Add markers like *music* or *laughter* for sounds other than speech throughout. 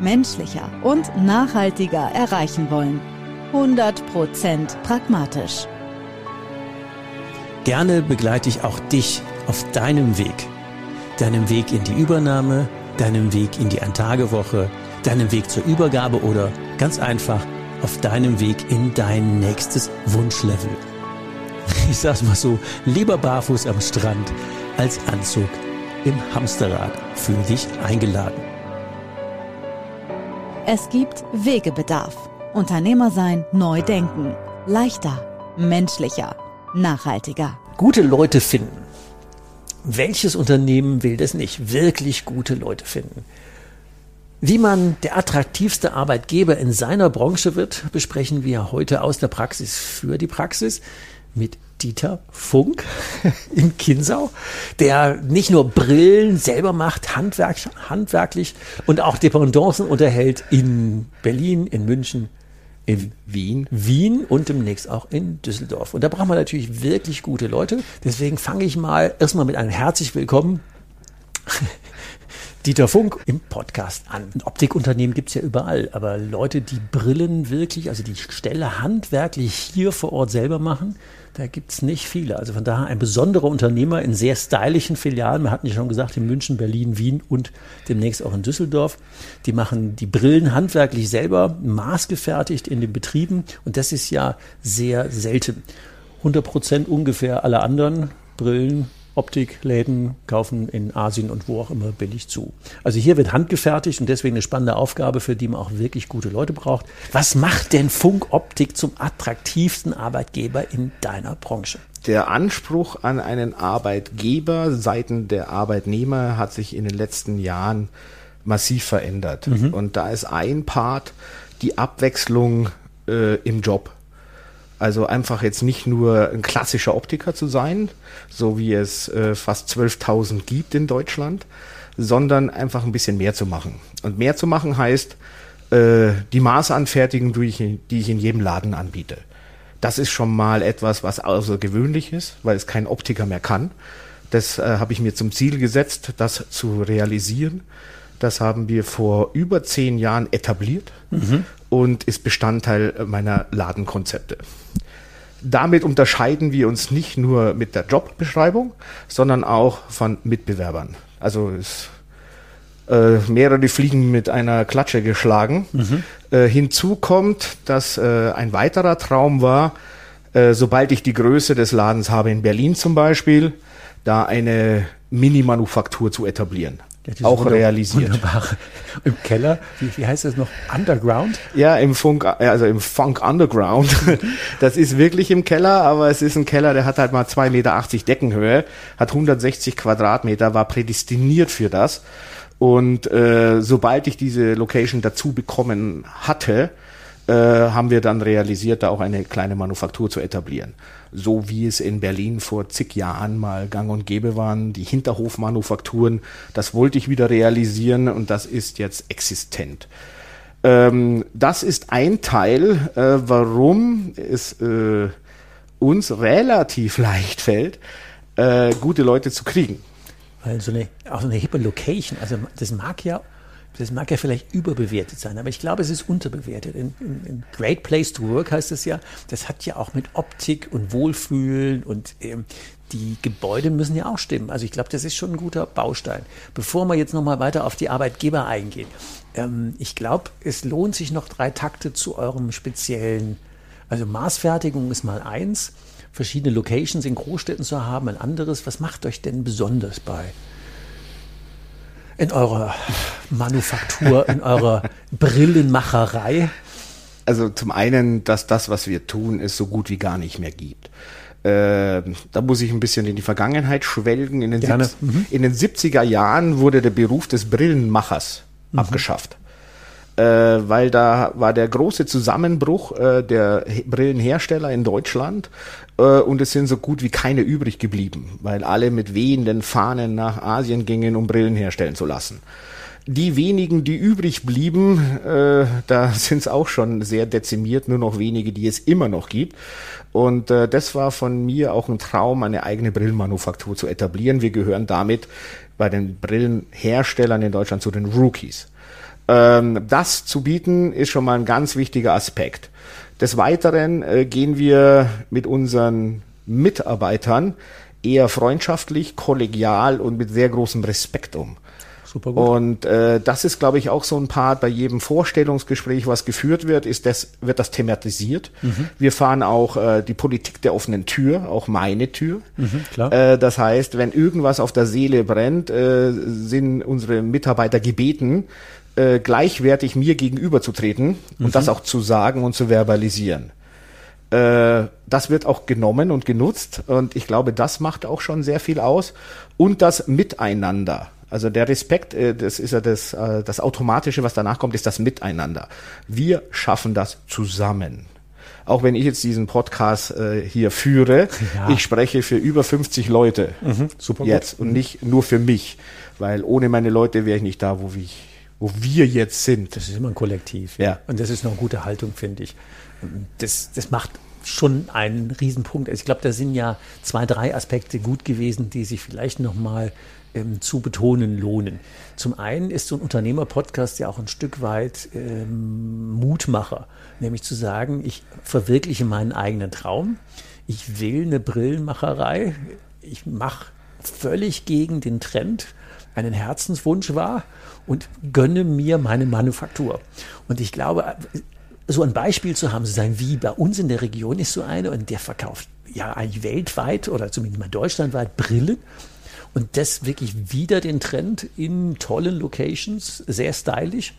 menschlicher und nachhaltiger erreichen wollen. 100% pragmatisch. Gerne begleite ich auch dich auf deinem Weg. Deinem Weg in die Übernahme, deinem Weg in die Eintagewoche, deinem Weg zur Übergabe oder ganz einfach auf deinem Weg in dein nächstes Wunschlevel. *laughs* Ich sag's mal so, lieber barfuß am Strand als Anzug im Hamsterrad. Fühl dich eingeladen. Es gibt Wegebedarf. Unternehmer sein, neu denken. Leichter, menschlicher, nachhaltiger. Gute Leute finden. Welches Unternehmen will das nicht? Wirklich gute Leute finden. Wie man der attraktivste Arbeitgeber in seiner Branche wird, besprechen wir heute aus der Praxis für die Praxis mit Dieter Funk *laughs* in Kinsau, der nicht nur Brillen selber macht, handwerk, handwerklich und auch Dependancen unterhält in Berlin, in München, in Wien, Wien und demnächst auch in Düsseldorf. Und da braucht man natürlich wirklich gute Leute. Deswegen fange ich mal erstmal mit einem herzlich willkommen *laughs* Dieter Funk im Podcast an. Ein Optikunternehmen gibt's ja überall, aber Leute, die Brillen wirklich, also die Stelle handwerklich hier vor Ort selber machen, da gibt's nicht viele. Also von daher ein besonderer Unternehmer in sehr stylischen Filialen. Wir hatten ja schon gesagt, in München, Berlin, Wien und demnächst auch in Düsseldorf. Die machen die Brillen handwerklich selber, maßgefertigt in den Betrieben. Und das ist ja sehr selten. 100 Prozent ungefähr aller anderen Brillen Optikläden kaufen in Asien und wo auch immer billig zu. Also hier wird handgefertigt und deswegen eine spannende Aufgabe, für die man auch wirklich gute Leute braucht. Was macht denn Funk Optik zum attraktivsten Arbeitgeber in deiner Branche? Der Anspruch an einen Arbeitgeber seiten der Arbeitnehmer hat sich in den letzten Jahren massiv verändert. Mhm. Und da ist ein Part die Abwechslung äh, im Job. Also einfach jetzt nicht nur ein klassischer Optiker zu sein, so wie es äh, fast 12.000 gibt in Deutschland, sondern einfach ein bisschen mehr zu machen. Und mehr zu machen heißt, äh, die Maßanfertigung, die ich, die ich in jedem Laden anbiete. Das ist schon mal etwas, was außergewöhnlich ist, weil es kein Optiker mehr kann. Das äh, habe ich mir zum Ziel gesetzt, das zu realisieren. Das haben wir vor über zehn Jahren etabliert mhm. und ist Bestandteil meiner Ladenkonzepte. Damit unterscheiden wir uns nicht nur mit der Jobbeschreibung, sondern auch von Mitbewerbern. Also es, äh, mehrere Fliegen mit einer Klatsche geschlagen. Mhm. Äh, hinzu kommt, dass äh, ein weiterer Traum war, äh, sobald ich die Größe des Ladens habe in Berlin zum Beispiel, da eine Mini-Manufaktur zu etablieren. Ja, auch realisiert. Wunderbare. Im Keller, wie, wie heißt das noch? Underground? Ja, im Funk, also im Funk Underground. *laughs* Das ist wirklich im Keller, aber es ist ein Keller, der hat halt mal 2,80 Meter Deckenhöhe, hat 160 Quadratmeter, war prädestiniert für das. Und äh, sobald ich diese Location dazu bekommen hatte, äh, haben wir dann realisiert, da auch eine kleine Manufaktur zu etablieren. So wie es in Berlin vor zig Jahren mal gang und gäbe waren, die Hinterhofmanufakturen, das wollte ich wieder realisieren und das ist jetzt existent. Ähm, das ist ein Teil, äh, warum es äh, uns relativ leicht fällt, äh, gute Leute zu kriegen. Weil so eine, auch so eine hippe Location, also das mag ja das mag ja vielleicht überbewertet sein, aber ich glaube, es ist unterbewertet. In, in, in Great Place to Work heißt es ja, das hat ja auch mit Optik und Wohlfühlen und ähm, die Gebäude müssen ja auch stimmen. Also ich glaube, das ist schon ein guter Baustein. Bevor wir jetzt nochmal weiter auf die Arbeitgeber eingehen, ähm, ich glaube, es lohnt sich noch drei Takte zu eurem speziellen, also Maßfertigung ist mal eins, verschiedene Locations in Großstädten zu haben, ein anderes. Was macht euch denn besonders bei in eurer Manufaktur, in eurer Brillenmacherei? Also zum einen, dass das, was wir tun, es so gut wie gar nicht mehr gibt. Äh, da muss ich ein bisschen in die Vergangenheit schwelgen. In den, mhm. in den 70er Jahren wurde der Beruf des Brillenmachers mhm. abgeschafft. Äh, weil da war der große Zusammenbruch äh, der Brillenhersteller in Deutschland äh, und es sind so gut wie keine übrig geblieben, weil alle mit wehenden Fahnen nach Asien gingen, um Brillen herstellen zu lassen. Die wenigen, die übrig blieben, äh, da *laughs* sind es auch schon sehr dezimiert, nur noch wenige, die es immer noch gibt. Und äh, das war von mir auch ein Traum, eine eigene Brillenmanufaktur zu etablieren. Wir gehören damit bei den Brillenherstellern in Deutschland zu den Rookies. Ähm, das zu bieten ist schon mal ein ganz wichtiger Aspekt. Des Weiteren äh, gehen wir mit unseren Mitarbeitern eher freundschaftlich, kollegial und mit sehr großem Respekt um. Super gut. Und äh, das ist, glaube ich, auch so ein Part bei jedem Vorstellungsgespräch, was geführt wird, ist das, wird das thematisiert. Mhm. Wir fahren auch äh, die Politik der offenen Tür, auch meine Tür. Mhm, klar. Äh, das heißt, wenn irgendwas auf der Seele brennt, äh, sind unsere Mitarbeiter gebeten, äh, gleichwertig mir gegenüberzutreten mhm. und das auch zu sagen und zu verbalisieren. Äh, das wird auch genommen und genutzt und ich glaube, das macht auch schon sehr viel aus. Und das Miteinander. Also der Respekt, äh, das ist ja das, äh, das Automatische, was danach kommt, ist das Miteinander. Wir schaffen das zusammen. Auch wenn ich jetzt diesen Podcast äh, hier führe, ja. ich spreche für über 50 Leute mhm, super jetzt gut. und nicht nur für mich, weil ohne meine Leute wäre ich nicht da, wo ich wo wir jetzt sind. Das ist immer ein Kollektiv. Ja. Und das ist eine gute Haltung, finde ich. Das, das macht schon einen Riesenpunkt. Also ich glaube, da sind ja zwei, drei Aspekte gut gewesen, die sich vielleicht nochmal ähm, zu betonen lohnen. Zum einen ist so ein Unternehmer-Podcast ja auch ein Stück weit ähm, Mutmacher, nämlich zu sagen, ich verwirkliche meinen eigenen Traum. Ich will eine Brillenmacherei. Ich mache völlig gegen den Trend einen Herzenswunsch war und gönne mir meine Manufaktur. Und ich glaube, so ein Beispiel zu haben, zu sagen, wie bei uns in der Region ist so eine und der verkauft ja eigentlich weltweit oder zumindest mal deutschlandweit Brillen. Und das wirklich wieder den Trend in tollen Locations, sehr stylisch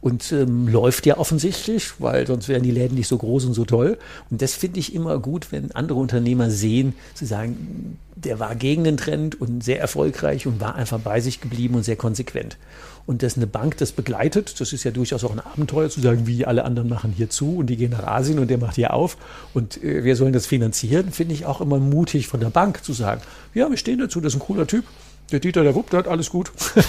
und ähm, läuft ja offensichtlich, weil sonst wären die Läden nicht so groß und so toll. Und das finde ich immer gut, wenn andere Unternehmer sehen, zu sagen, der war gegen den Trend und sehr erfolgreich und war einfach bei sich geblieben und sehr konsequent. Und dass eine Bank das begleitet, das ist ja durchaus auch ein Abenteuer, zu sagen, wie alle anderen machen hier zu und die gehen nach Asien und der macht hier auf und äh, wir sollen das finanzieren, finde ich auch immer mutig von der Bank zu sagen, ja, wir stehen dazu, das ist ein cooler Typ, der Dieter, der wuppt hat, alles gut. *laughs*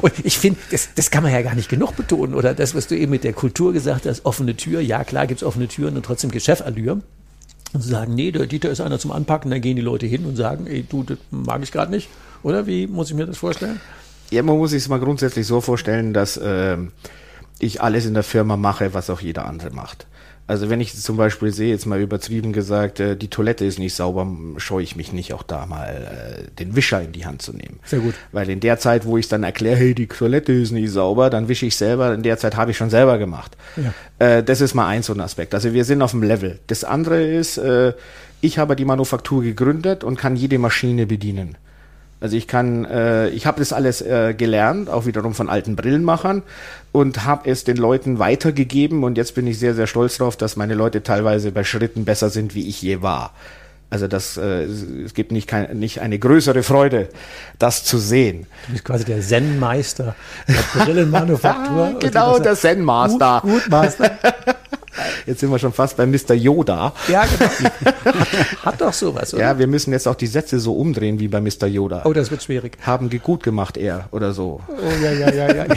und ich finde, das, das kann man ja gar nicht genug betonen. Oder das, was du eben mit der Kultur gesagt hast, offene Tür. Ja, klar gibt es offene Türen und trotzdem Geschäftallure. Und zu sagen, nee, der Dieter ist einer zum Anpacken, dann gehen die Leute hin und sagen, ey, du, das mag ich gerade nicht. Oder wie muss ich mir das vorstellen? Ja, man muss sich es mal grundsätzlich so vorstellen, dass äh, ich alles in der Firma mache, was auch jeder andere macht. Also wenn ich zum Beispiel sehe, jetzt mal übertrieben gesagt, äh, die Toilette ist nicht sauber, scheue ich mich nicht, auch da mal äh, den Wischer in die Hand zu nehmen. Sehr gut. Weil in der Zeit, wo ich dann erkläre, hey, die Toilette ist nicht sauber, dann wische ich selber, in der Zeit habe ich schon selber gemacht. Ja. Äh, das ist mal eins so ein Aspekt. Also wir sind auf dem Level. Das andere ist, äh, ich habe die Manufaktur gegründet und kann jede Maschine bedienen. Also ich kann, äh, ich habe das alles äh, gelernt, auch wiederum von alten Brillenmachern und habe es den Leuten weitergegeben und jetzt bin ich sehr, sehr stolz darauf, dass meine Leute teilweise bei Schritten besser sind, wie ich je war. Also das, äh, es gibt nicht, kein, nicht eine größere Freude, das zu sehen. Du bist quasi der Zen-Meister der Brillenmanufaktur. *laughs* genau, der Zen-Master. Gut, gut Master. *laughs* Jetzt sind wir schon fast bei Mr. Yoda. Ja, genau. Hat doch sowas, oder? Ja, wir müssen jetzt auch die Sätze so umdrehen wie bei Mr. Yoda. Oh, das wird schwierig. Haben gut gemacht, er oder so. Oh, ja, ja, ja, ja. *laughs*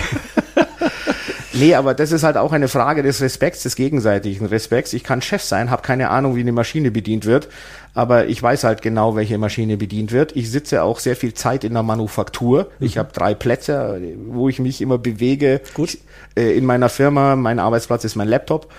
Nee, aber das ist halt auch eine Frage des Respekts, des gegenseitigen Respekts. Ich kann Chef sein, habe keine Ahnung, wie eine Maschine bedient wird, aber ich weiß halt genau, welche Maschine bedient wird. Ich sitze auch sehr viel Zeit in der Manufaktur. Mhm. Ich habe drei Plätze, wo ich mich immer bewege. Gut. Äh, in meiner Firma, mein Arbeitsplatz ist mein Laptop.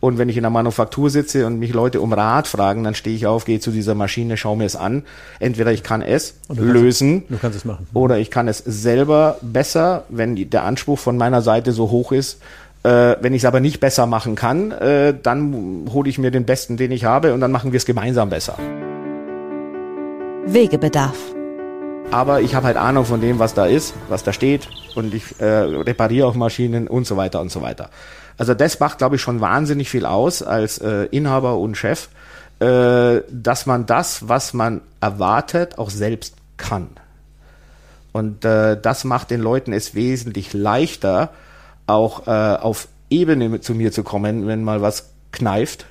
Und wenn ich in der Manufaktur sitze und mich Leute um Rat fragen, dann stehe ich auf, gehe zu dieser Maschine, schaue mir es an. Entweder ich kann es du lösen kannst, du kannst es machen. oder ich kann es selber besser, wenn der Anspruch von meiner Seite so hoch ist. Äh, wenn ich es aber nicht besser machen kann, äh, dann hole ich mir den Besten, den ich habe und dann machen wir es gemeinsam besser. Wegebedarf. Aber ich habe halt Ahnung von dem, was da ist, was da steht und ich äh, repariere auch Maschinen und so weiter und so weiter. Also das macht, glaube ich, schon wahnsinnig viel aus als äh, Inhaber und Chef, äh, dass man das, was man erwartet, auch selbst kann. Und äh, das macht den Leuten es wesentlich leichter, auch äh, auf Ebene zu mir zu kommen, wenn mal was kneift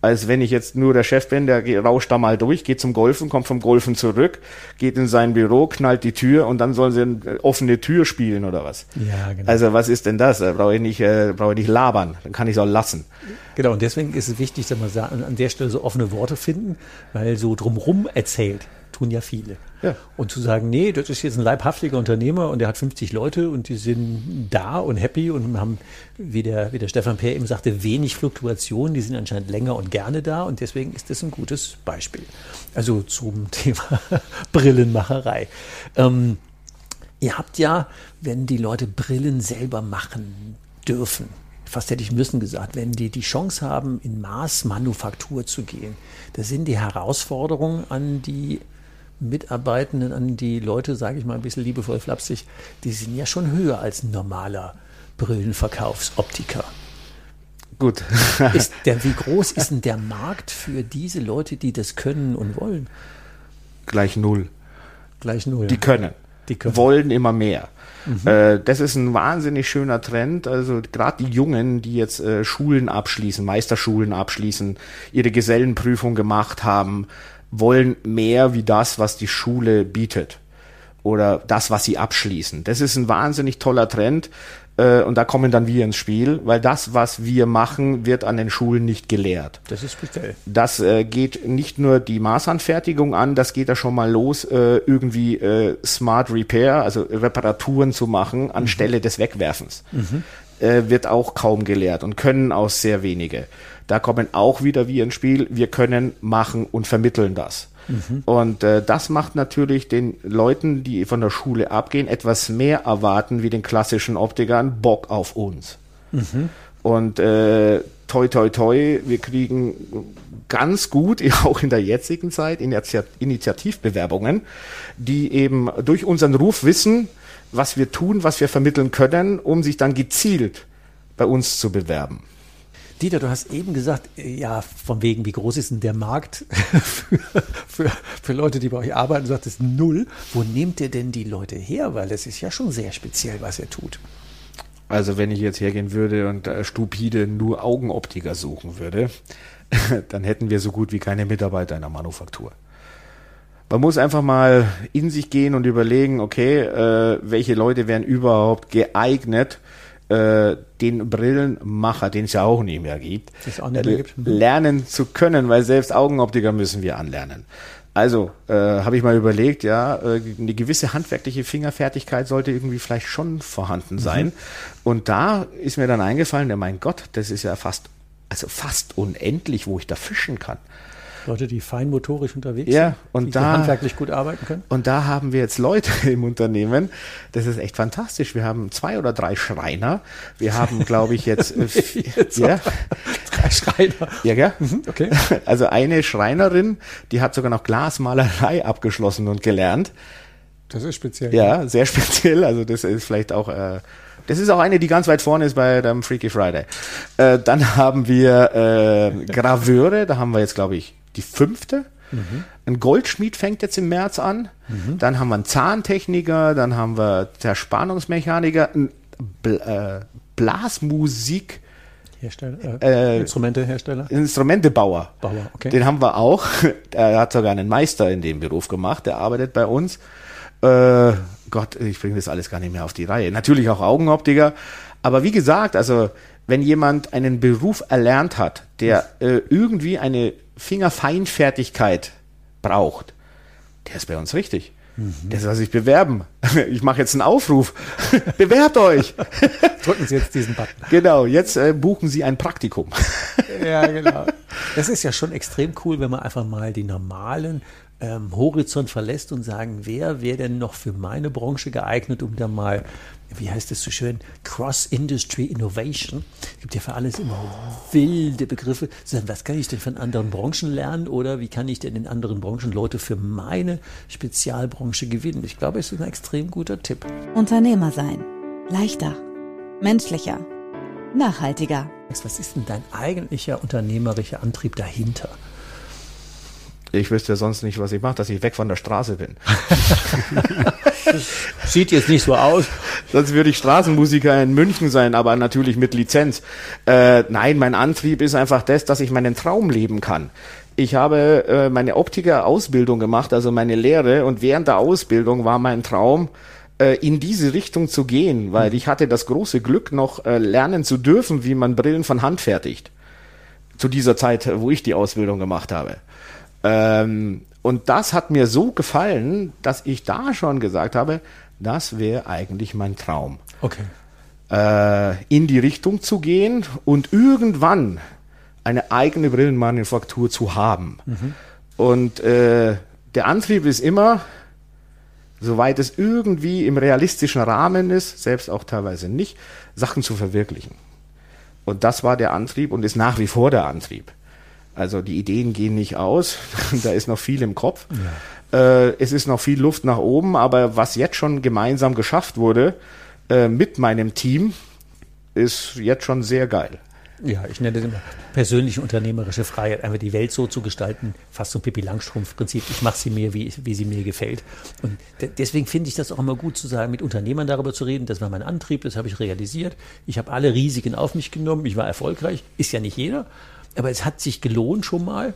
als wenn ich jetzt nur der Chef bin, der rauscht da mal durch, geht zum Golfen, kommt vom Golfen zurück, geht in sein Büro, knallt die Tür und dann sollen sie eine offene Tür spielen oder was. Ja, genau. Also was ist denn das? Da brauche ich nicht, äh, brauche ich nicht labern, dann kann ich es auch lassen. Genau, und deswegen ist es wichtig, dass man an der Stelle so offene Worte finden, weil so drumrum erzählt tun ja viele. Ja. Und zu sagen, nee, das ist jetzt ein leibhaftiger Unternehmer und der hat 50 Leute und die sind da und happy und haben, wie der, wie der Stefan Peer eben sagte, wenig Fluktuation. Die sind anscheinend länger und gerne da und deswegen ist das ein gutes Beispiel. Also zum *laughs* Thema Brillenmacherei. Ähm, ihr habt ja, wenn die Leute Brillen selber machen dürfen, fast hätte ich müssen gesagt, wenn die die Chance haben, in Maßmanufaktur zu gehen, da sind die Herausforderungen an die Mitarbeitenden, an die Leute, sage ich mal ein bisschen liebevoll flapsig, die sind ja schon höher als ein normaler Brillenverkaufsoptiker. Gut. ist der, wie groß ist denn der Markt für diese Leute, die das können und wollen? Gleich null. Gleich null. Die können. Die können. Wollen immer mehr. Mhm. Äh, das ist ein wahnsinnig schöner Trend. Also gerade die Jungen, die jetzt äh, Schulen abschließen, Meisterschulen abschließen, ihre Gesellenprüfung gemacht haben, wollen mehr wie das, was die Schule bietet oder das, was sie abschließen. Das ist ein wahnsinnig toller Trend äh, und da kommen dann wir ins Spiel, weil das, was wir machen, wird an den Schulen nicht gelehrt. Das ist speziell. Das äh, geht nicht nur die Maßanfertigung an, das geht da schon mal los, äh, irgendwie äh, Smart Repair, also Reparaturen zu machen anstelle mhm. des Wegwerfens. Mhm. Äh, wird auch kaum gelehrt und können auch sehr wenige. Da kommen auch wieder wir ins Spiel. Wir können machen und vermitteln das. Mhm. Und äh, das macht natürlich den Leuten, die von der Schule abgehen, etwas mehr erwarten wie den klassischen Optikern Bock auf uns. Mhm. Und äh, toi toi toi, wir kriegen ganz gut, *laughs* auch in der jetzigen Zeit, Initiativbewerbungen, die eben durch unseren Ruf wissen, was wir tun, was wir vermitteln können, um sich dann gezielt bei uns zu bewerben. Dieter, du hast eben gesagt, ja, von wegen, wie groß ist denn der Markt *laughs* für, für, für Leute, die bei euch arbeiten? Du sagtest null. Wo nehmt ihr denn die Leute her? Weil das ist ja schon sehr speziell, was ihr tut. Also wenn ich jetzt hergehen würde und äh, stupide nur Augenoptiker suchen würde, *laughs* dann hätten wir so gut wie keine Mitarbeiter in der Manufaktur. Man muss einfach mal in sich gehen und überlegen, okay, äh, welche Leute wären überhaupt geeignet, äh, den Brillenmacher, den es ja auch nicht mehr gibt, nicht mehr gibt. Mhm. lernen zu können, weil selbst Augenoptiker müssen wir anlernen. Also äh, habe ich mal überlegt, ja, äh, eine gewisse handwerkliche Fingerfertigkeit sollte irgendwie vielleicht schon vorhanden mhm. sein. Mhm. Und da ist mir dann eingefallen, ja mein Gott, das ist ja fast, also fast unendlich, wo ich da fischen kann. Leute, die feinmotorisch unterwegs ja, und die da, handwerklich gut arbeiten können. Und da haben wir jetzt Leute *laughs* im Unternehmen. Das ist echt fantastisch. Wir haben zwei oder drei Schreiner. Wir haben, glaube ich, jetzt, äh, *laughs* jetzt ja, drei Schreiner. Ja, gell? Mhm, okay. Also eine Schreinerin, die hat sogar noch Glasmalerei abgeschlossen und gelernt. Das ist speziell. Ja, sehr *laughs* speziell. Also das ist vielleicht auch äh, das ist auch eine, die ganz weit vorne ist bei dem Freaky Friday. Äh, dann haben wir äh, Graveure, da haben wir jetzt, glaube ich, die fünfte. Mhm. Ein Goldschmied fängt jetzt im März an. Mhm. Dann haben wir einen Zahntechniker, dann haben wir Zerspannungsmechaniker, ein Bl äh, Blasmusik. Hersteller, äh, äh, Instrumentehersteller? Instrumentebauer. Bauer, okay. Den haben wir auch. *laughs* Er hat sogar einen Meister in dem Beruf gemacht, der arbeitet bei uns. Äh, Gott, ich bringe das alles gar nicht mehr auf die Reihe. Natürlich auch Augenoptiker. Aber wie gesagt, also wenn jemand einen Beruf erlernt hat, der äh, irgendwie eine Fingerfeinfertigkeit braucht, der ist bei uns richtig. Der soll sich bewerben. *laughs* Ich mache jetzt einen Aufruf. *laughs* Bewerbt euch. *laughs* Drücken Sie jetzt diesen Button. Genau, jetzt äh, buchen Sie ein Praktikum. Ja, genau. Das ist ja schon extrem cool, wenn man einfach mal die normalen ähm, Horizont verlässt und sagen, wer wäre denn noch für meine Branche geeignet, um da mal, wie heißt es so schön, Cross-Industry Innovation. Es gibt ja für alles immer wilde Begriffe. Sagen, was kann ich denn von anderen Branchen lernen oder wie kann ich denn in anderen Branchen Leute für meine Spezialbranche gewinnen? Ich glaube, es ist ein extrem guter Tipp. Unternehmer sein. Leichter. Menschlicher. Nachhaltiger. Was ist denn dein eigentlicher unternehmerischer Antrieb dahinter? Ich wüsste ja sonst nicht, was ich mache, dass ich weg von der Straße bin. *laughs* sieht jetzt nicht so aus. Sonst würde ich Straßenmusiker in München sein, aber natürlich mit Lizenz. Äh, nein, mein Antrieb ist einfach das, dass ich meinen Traum leben kann. Ich habe äh, meine Optiker-Ausbildung gemacht, also meine Lehre, und während der Ausbildung war mein Traum, äh, in diese Richtung zu gehen, weil ich hatte das große Glück, noch äh, lernen zu dürfen, wie man Brillen von Hand fertigt. Zu dieser Zeit, wo ich die Ausbildung gemacht habe. Ähm, und das hat mir so gefallen, dass ich da schon gesagt habe, das wäre eigentlich mein Traum. Okay. Äh, in die Richtung zu gehen und irgendwann eine eigene Brillenmanufaktur zu haben. Mhm. Und äh, der Antrieb ist immer, soweit es irgendwie im realistischen Rahmen ist, selbst auch teilweise nicht, Sachen zu verwirklichen. Und das war der Antrieb und ist nach wie vor der Antrieb. Also die Ideen gehen nicht aus, *laughs* da ist noch viel im Kopf. Ja. Äh, es ist noch viel Luft nach oben, aber was jetzt schon gemeinsam geschafft wurde äh, mit meinem Team, ist jetzt schon sehr geil. Ja, ich nenne das immer persönliche unternehmerische Freiheit, einfach die Welt so zu gestalten, fast so ein Pippi Langstrumpf-Prinzip. Ich mache sie mir, wie, wie sie mir gefällt. Und de deswegen finde ich das auch immer gut zu sagen, mit Unternehmern darüber zu reden. Das war mein Antrieb, das habe ich realisiert. Ich habe alle Risiken auf mich genommen, ich war erfolgreich, ist ja nicht jeder. Aber es hat sich gelohnt schon mal.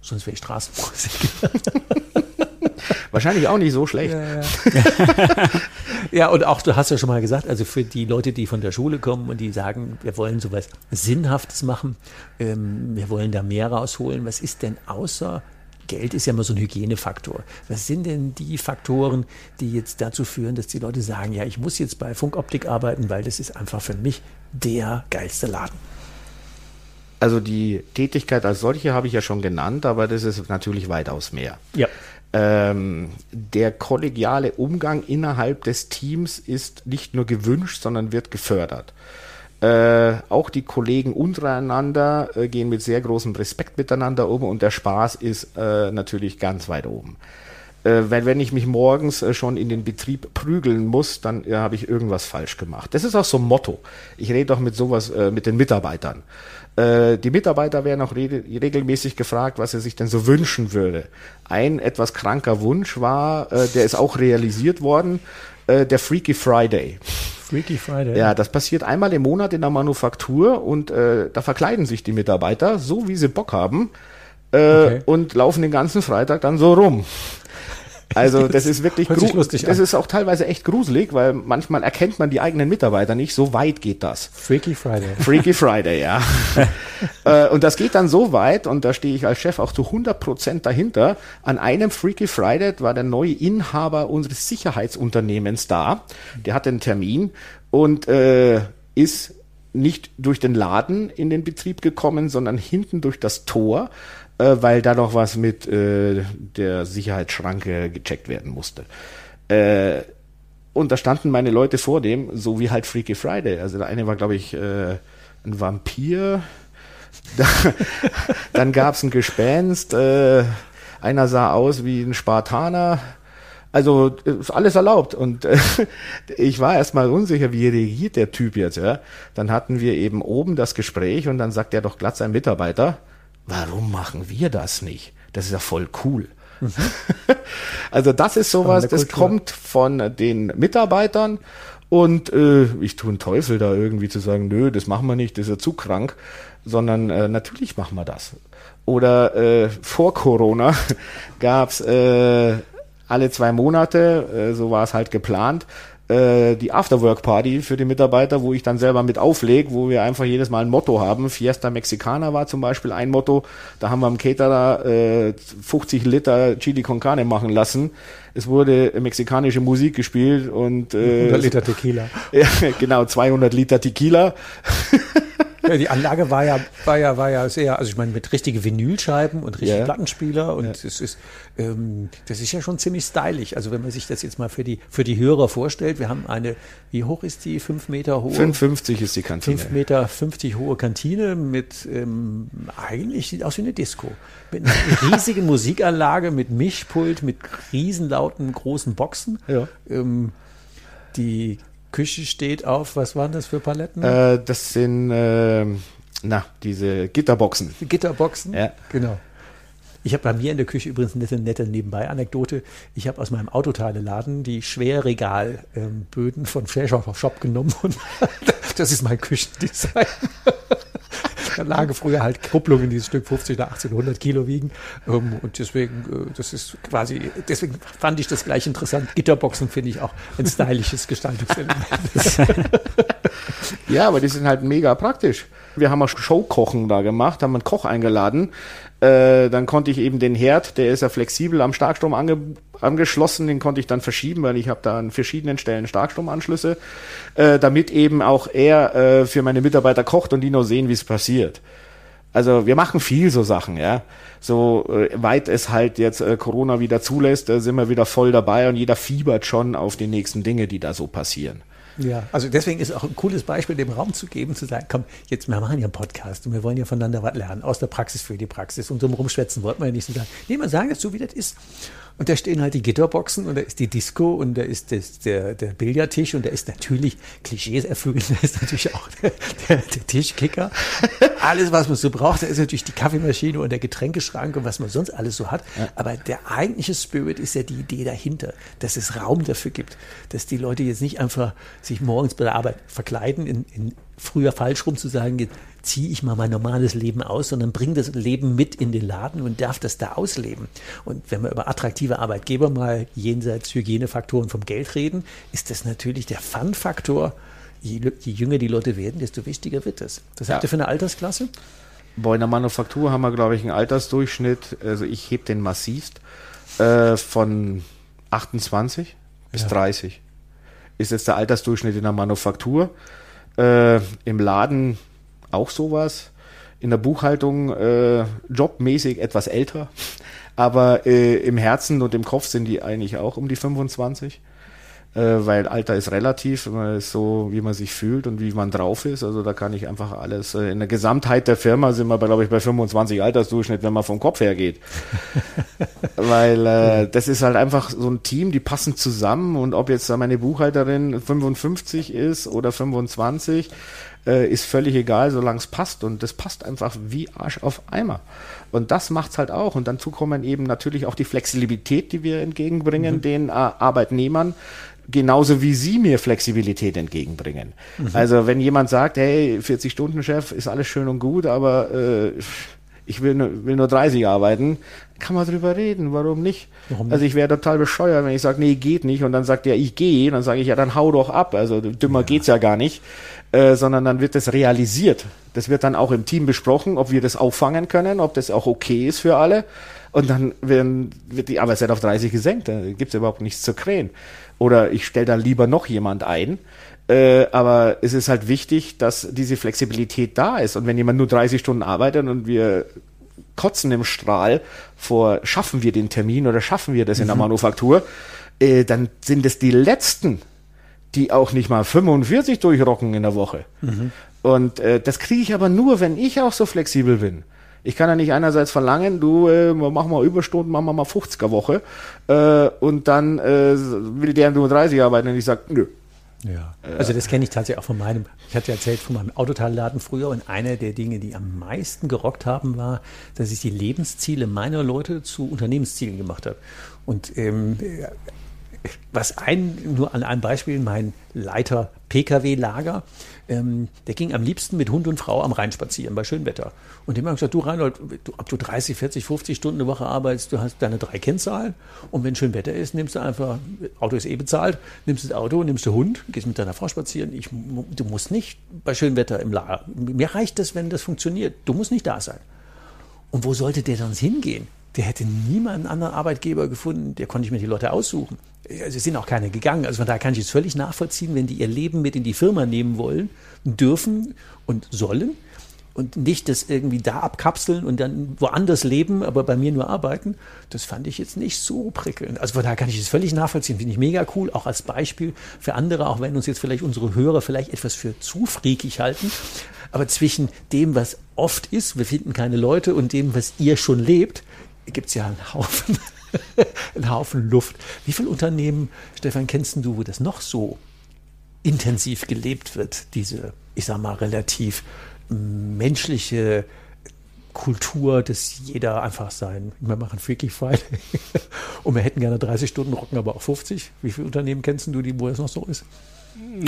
Sonst wäre ich Straßenmusiker. *laughs* Wahrscheinlich auch nicht so schlecht. Ja, ja. *laughs* ja, und auch du hast ja schon mal gesagt, also für die Leute, die von der Schule kommen und die sagen, wir wollen sowas Sinnhaftes machen, ähm, wir wollen da mehr rausholen. Was ist denn außer Geld ist ja immer so ein Hygienefaktor. Was sind denn die Faktoren, die jetzt dazu führen, dass die Leute sagen, ja, ich muss jetzt bei Funkoptik arbeiten, weil das ist einfach für mich der geilste Laden? Also die Tätigkeit als solche habe ich ja schon genannt, aber das ist natürlich weitaus mehr. Ja ähm, der kollegiale Umgang innerhalb des Teams ist nicht nur gewünscht, sondern wird gefördert. Äh, auch die Kollegen untereinander äh, gehen mit sehr großem Respekt miteinander um und der Spaß ist äh, natürlich ganz weit oben. Äh, wenn, wenn ich mich morgens äh, schon in den Betrieb prügeln muss, dann äh, habe ich irgendwas falsch gemacht. Das ist auch so ein Motto. Ich rede auch mit sowas mit den Mitarbeitern. Äh, die Mitarbeiter werden auch re regelmäßig gefragt, was er sich denn so wünschen würde. Ein etwas kranker Wunsch war, äh, der ist auch realisiert worden, äh, der Freaky Friday. Freaky Friday. Ja, das passiert einmal im Monat in der Manufaktur und äh, da verkleiden sich die Mitarbeiter so, wie sie Bock haben äh, okay. und laufen den ganzen Freitag dann so rum. Also das ist wirklich lustig das an. ist auch teilweise echt gruselig, weil manchmal erkennt man die eigenen Mitarbeiter nicht. So weit geht das. Freaky Friday. Freaky Friday, ja. *laughs* Äh, und das geht dann so weit, und da stehe ich als Chef auch zu 100 Prozent dahinter. An einem Freaky Friday war der neue Inhaber unseres Sicherheitsunternehmens da. Der hatte einen Termin und äh, ist nicht durch den Laden in den Betrieb gekommen, sondern hinten durch das Tor äh, weil da noch was mit äh, der Sicherheitsschranke gecheckt werden musste. Äh, und da standen meine Leute vor dem, so wie halt Freaky Friday. Also der eine war, glaube ich, äh, ein Vampir. *laughs* dann gab es ein Gespenst. Äh, einer sah aus wie ein Spartaner. Also ist alles erlaubt. Und äh, *laughs* ich war erstmal unsicher, wie reagiert der Typ jetzt. Ja? Dann hatten wir eben oben das Gespräch und dann sagt er doch glatt sein Mitarbeiter, warum machen wir das nicht? Das ist ja voll cool. Mhm. *laughs* also das ist sowas, das kommt von den Mitarbeitern und äh, ich tue einen Teufel da irgendwie zu sagen, nö, das machen wir nicht, das ist ja zu krank, sondern äh, natürlich machen wir das. Oder äh, vor Corona *laughs* gab's äh, alle zwei Monate, äh, so war es halt geplant, äh, die Afterwork-Party für die Mitarbeiter, wo ich dann selber mit auflege, wo wir einfach jedes Mal ein Motto haben. Fiesta Mexicana war zum Beispiel ein Motto. Da haben wir am Caterer äh, 50 Liter Chili con Carne machen lassen. Es wurde mexikanische Musik gespielt und äh, 100 Liter Tequila. *laughs* ja, genau, 200 Liter Tequila. *laughs* Ja, die Anlage war ja, war ja, war ja sehr, also ich meine, mit richtigen Vinylscheiben und richtigen Ja. Plattenspieler und Ja. es ist, ähm, das ist ja schon ziemlich stylisch. Also wenn man sich das jetzt mal für die, für die Hörer vorstellt, wir haben eine, wie hoch ist die? Fünf Meter hohe? 55 ist die Kantine. 5 Meter 50 hohe Kantine mit, ähm, eigentlich sieht aus wie eine Disco. Mit einer *laughs* riesigen Musikanlage, mit Mischpult, mit riesenlauten großen Boxen. Ja. Ähm, die Küche steht auf, was waren das für Paletten? Äh, das sind, äh, na, diese Gitterboxen. Gitterboxen? Ja. Genau. Ich habe bei mir in der Küche übrigens eine nette, nette Nebenbei-Anekdote. Ich habe aus meinem Autoteileladen die Schwerregalböden ähm, von Fleischer Shop genommen und *laughs* das ist mein Küchendesign. Da lagen früher halt Kupplungen, die das Stück 50 oder 1800 Kilo wiegen. Ähm, und deswegen, äh, das ist quasi, deswegen fand ich das gleich interessant. Gitterboxen finde ich auch ein stylisches Gestaltungselement. *laughs* ja, aber die sind halt mega praktisch. Wir haben mal Showkochen da gemacht, haben einen Koch eingeladen. Äh, dann konnte ich eben den Herd, der ist ja flexibel am Starkstrom ange angeschlossen, den konnte ich dann verschieben, weil ich habe da an verschiedenen Stellen Starkstromanschlüsse, äh, damit eben auch er äh, für meine Mitarbeiter kocht und die noch sehen, wie es passiert. Also wir machen viel so Sachen, ja. So äh, weit es halt jetzt äh, Corona wieder zulässt, da sind wir wieder voll dabei und jeder fiebert schon auf die nächsten Dinge, die da so passieren. Ja, also deswegen ist auch ein cooles Beispiel, dem Raum zu geben, zu sagen, komm, jetzt, wir machen ja einen Podcast und wir wollen ja voneinander was lernen, aus der Praxis für die Praxis. Und so rumschwätzen wollten wir ja nicht so sagen, nee, mal sagen das so, wie das ist. Und da stehen halt die Gitterboxen und da ist die Disco und da ist das, der, der Billardtisch und da ist natürlich Klischees erfüllt, *laughs* da ist natürlich auch *laughs* der, der, der Tischkicker. Alles, was man so braucht, da ist natürlich die Kaffeemaschine und der Getränkeschrank und was man sonst alles so hat. Ja. Aber der eigentliche Spirit ist ja die Idee dahinter, dass es Raum dafür gibt, dass die Leute jetzt nicht einfach sich morgens bei der Arbeit verkleiden in, in früher falsch rum zu sagen, ziehe ich mal mein normales Leben aus, sondern bringe das Leben mit in den Laden und darf das da ausleben. Und wenn wir über attraktive Arbeitgeber mal jenseits Hygienefaktoren vom Geld reden, ist das natürlich der Fun-Faktor. Je, je, jünger die Leute werden, desto wichtiger wird es. Das ja. habt ihr für eine Altersklasse? Boah, in der Manufaktur haben wir, glaube ich, einen Altersdurchschnitt, also ich heb den massivst, äh, von 28 bis ja. 30. Ist jetzt der Altersdurchschnitt in der Manufaktur. Äh, Im Laden auch sowas. In der Buchhaltung äh, jobmäßig etwas älter. Aber äh, im Herzen und im Kopf sind die eigentlich auch um die 25 äh, weil Alter ist relativ, man ist so, wie man sich fühlt und wie man drauf ist. Also da kann ich einfach alles. Äh, in der Gesamtheit der Firma sind wir, glaube ich, bei 25 Altersdurchschnitt, wenn man vom Kopf her geht. *laughs* weil äh, das ist halt einfach so ein Team, die passen zusammen und ob jetzt meine Buchhalterin 55 ist oder 25, äh, ist völlig egal, solange es passt. Und das passt einfach wie Arsch auf Eimer. Und das macht's halt auch. Und dazu kommen eben natürlich auch die Flexibilität, die wir entgegenbringen mhm. den äh, Arbeitnehmern genauso wie sie mir Flexibilität entgegenbringen. Mhm. Also wenn jemand sagt, hey, 40 Stunden Chef ist alles schön und gut, aber äh, ich will nur, will nur 30 arbeiten, kann man drüber reden, warum nicht? Warum nicht? Also ich wäre total bescheuert, wenn ich sage, nee, geht nicht und dann sagt er, ich gehe, dann sage ich, ja, dann hau doch ab, also dümmer ja. geht's ja gar nicht, äh, sondern dann wird das realisiert. Das wird dann auch im Team besprochen, ob wir das auffangen können, ob das auch okay ist für alle und dann werden, wird die Arbeitszeit auf 30 gesenkt, da gibt's überhaupt nichts zu krähen. Oder ich stelle da lieber noch jemand ein. Äh, aber es ist halt wichtig, dass diese Flexibilität da ist. Und wenn jemand nur 30 Stunden arbeitet und wir kotzen im Strahl vor, schaffen wir den Termin oder schaffen wir das in der mhm. Manufaktur, äh, dann sind es die Letzten, die auch nicht mal 45 durchrocken in der Woche. Mhm. Und äh, das kriege ich aber nur, wenn ich auch so flexibel bin. Ich kann ja nicht einerseits verlangen, du äh, mach mal Überstunden, mach mal mal 50er Woche äh, und dann äh, will der nur 30 arbeiten und ich sage, nö. Ja, also das kenne ich tatsächlich auch von meinem, ich hatte erzählt von meinem Autoteilladen früher und einer der Dinge, die am meisten gerockt haben, war, dass ich die Lebensziele meiner Leute zu Unternehmenszielen gemacht habe. Und ähm, was ein, nur an einem Beispiel, mein Leiter PKW-Lager, ähm, der ging am liebsten mit Hund und Frau am Rhein spazieren bei schönem Wetter. Und dem haben gesagt, du Reinhold, du, ob du 30, 40, 50 Stunden eine Woche arbeitest, du hast deine drei Kennzahlen und wenn schön Wetter ist, nimmst du einfach, Auto ist eh bezahlt, nimmst das Auto, nimmst du Hund, gehst mit deiner Frau spazieren. Ich, du musst nicht bei schönem Wetter im Lager. Mir reicht das, wenn das funktioniert. Du musst nicht da sein. Und wo sollte der sonst hingehen? Der hätte niemanden anderen Arbeitgeber gefunden, der konnte ich mir die Leute aussuchen. Also es sind auch keine gegangen. Also von daher kann ich es völlig nachvollziehen, wenn die ihr Leben mit in die Firma nehmen wollen, dürfen und sollen und nicht das irgendwie da abkapseln und dann woanders leben, aber bei mir nur arbeiten, das fand ich jetzt nicht so prickelnd. Also von daher kann ich es völlig nachvollziehen, finde ich mega cool, auch als Beispiel für andere, auch wenn uns jetzt vielleicht unsere Hörer vielleicht etwas für zu freakig halten. Aber zwischen dem, was oft ist, wir finden keine Leute, und dem, was ihr schon lebt, gibt es ja einen Haufen, *laughs* einen Haufen Luft. Wie viele Unternehmen, Stefan, kennst du, wo das noch so intensiv gelebt wird, diese, ich sag mal, relativ menschliche Kultur, dass jeder einfach sein, wir machen Freaky Friday *laughs* und wir hätten gerne 30 Stunden, rocken aber auch 50. Wie viele Unternehmen kennst du, die, wo das noch so ist?